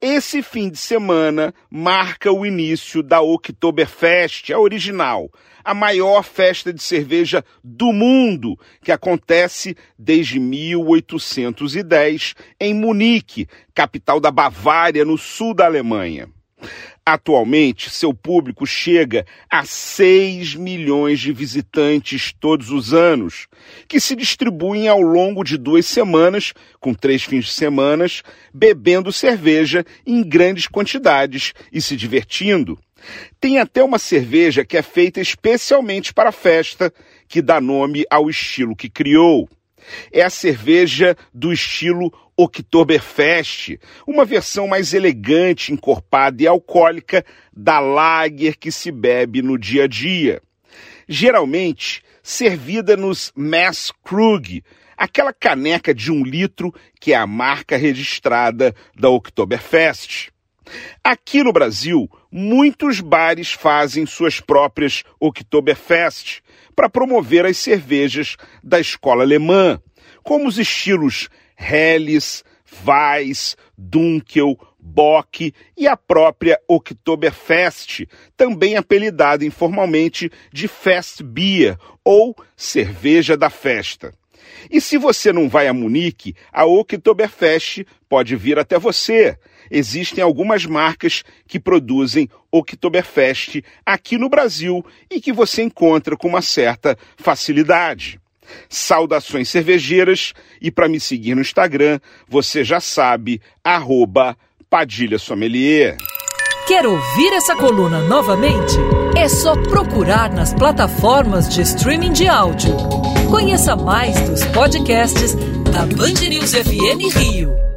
Esse fim de semana marca o início da Oktoberfest, a original, a maior festa de cerveja do mundo, que acontece desde 1810 em Munique, capital da Bavária, no sul da Alemanha. Atualmente, seu público chega a 6 milhões de visitantes todos os anos, que se distribuem ao longo de duas semanas, com três fins de semana, bebendo cerveja em grandes quantidades e se divertindo. Tem até uma cerveja que é feita especialmente para a festa, que dá nome ao estilo que criou. É a cerveja do estilo Oktoberfest, uma versão mais elegante, encorpada e alcoólica da lager que se bebe no dia a dia. Geralmente servida nos Mass Krug, aquela caneca de um litro que é a marca registrada da Oktoberfest. Aqui no Brasil, muitos bares fazem suas próprias Oktoberfest para promover as cervejas da escola alemã, como os estilos Helles, Weiss, Dunkel, Bock e a própria Oktoberfest, também apelidada informalmente de Fest Beer ou cerveja da festa. E se você não vai a Munique, a Oktoberfest pode vir até você. Existem algumas marcas que produzem Oktoberfest aqui no Brasil e que você encontra com uma certa facilidade. Saudações cervejeiras e para me seguir no Instagram, você já sabe, arroba Padilha Sommelier. Quer ouvir essa coluna novamente? É só procurar nas plataformas de streaming de áudio. Conheça mais dos podcasts da Band News FM Rio.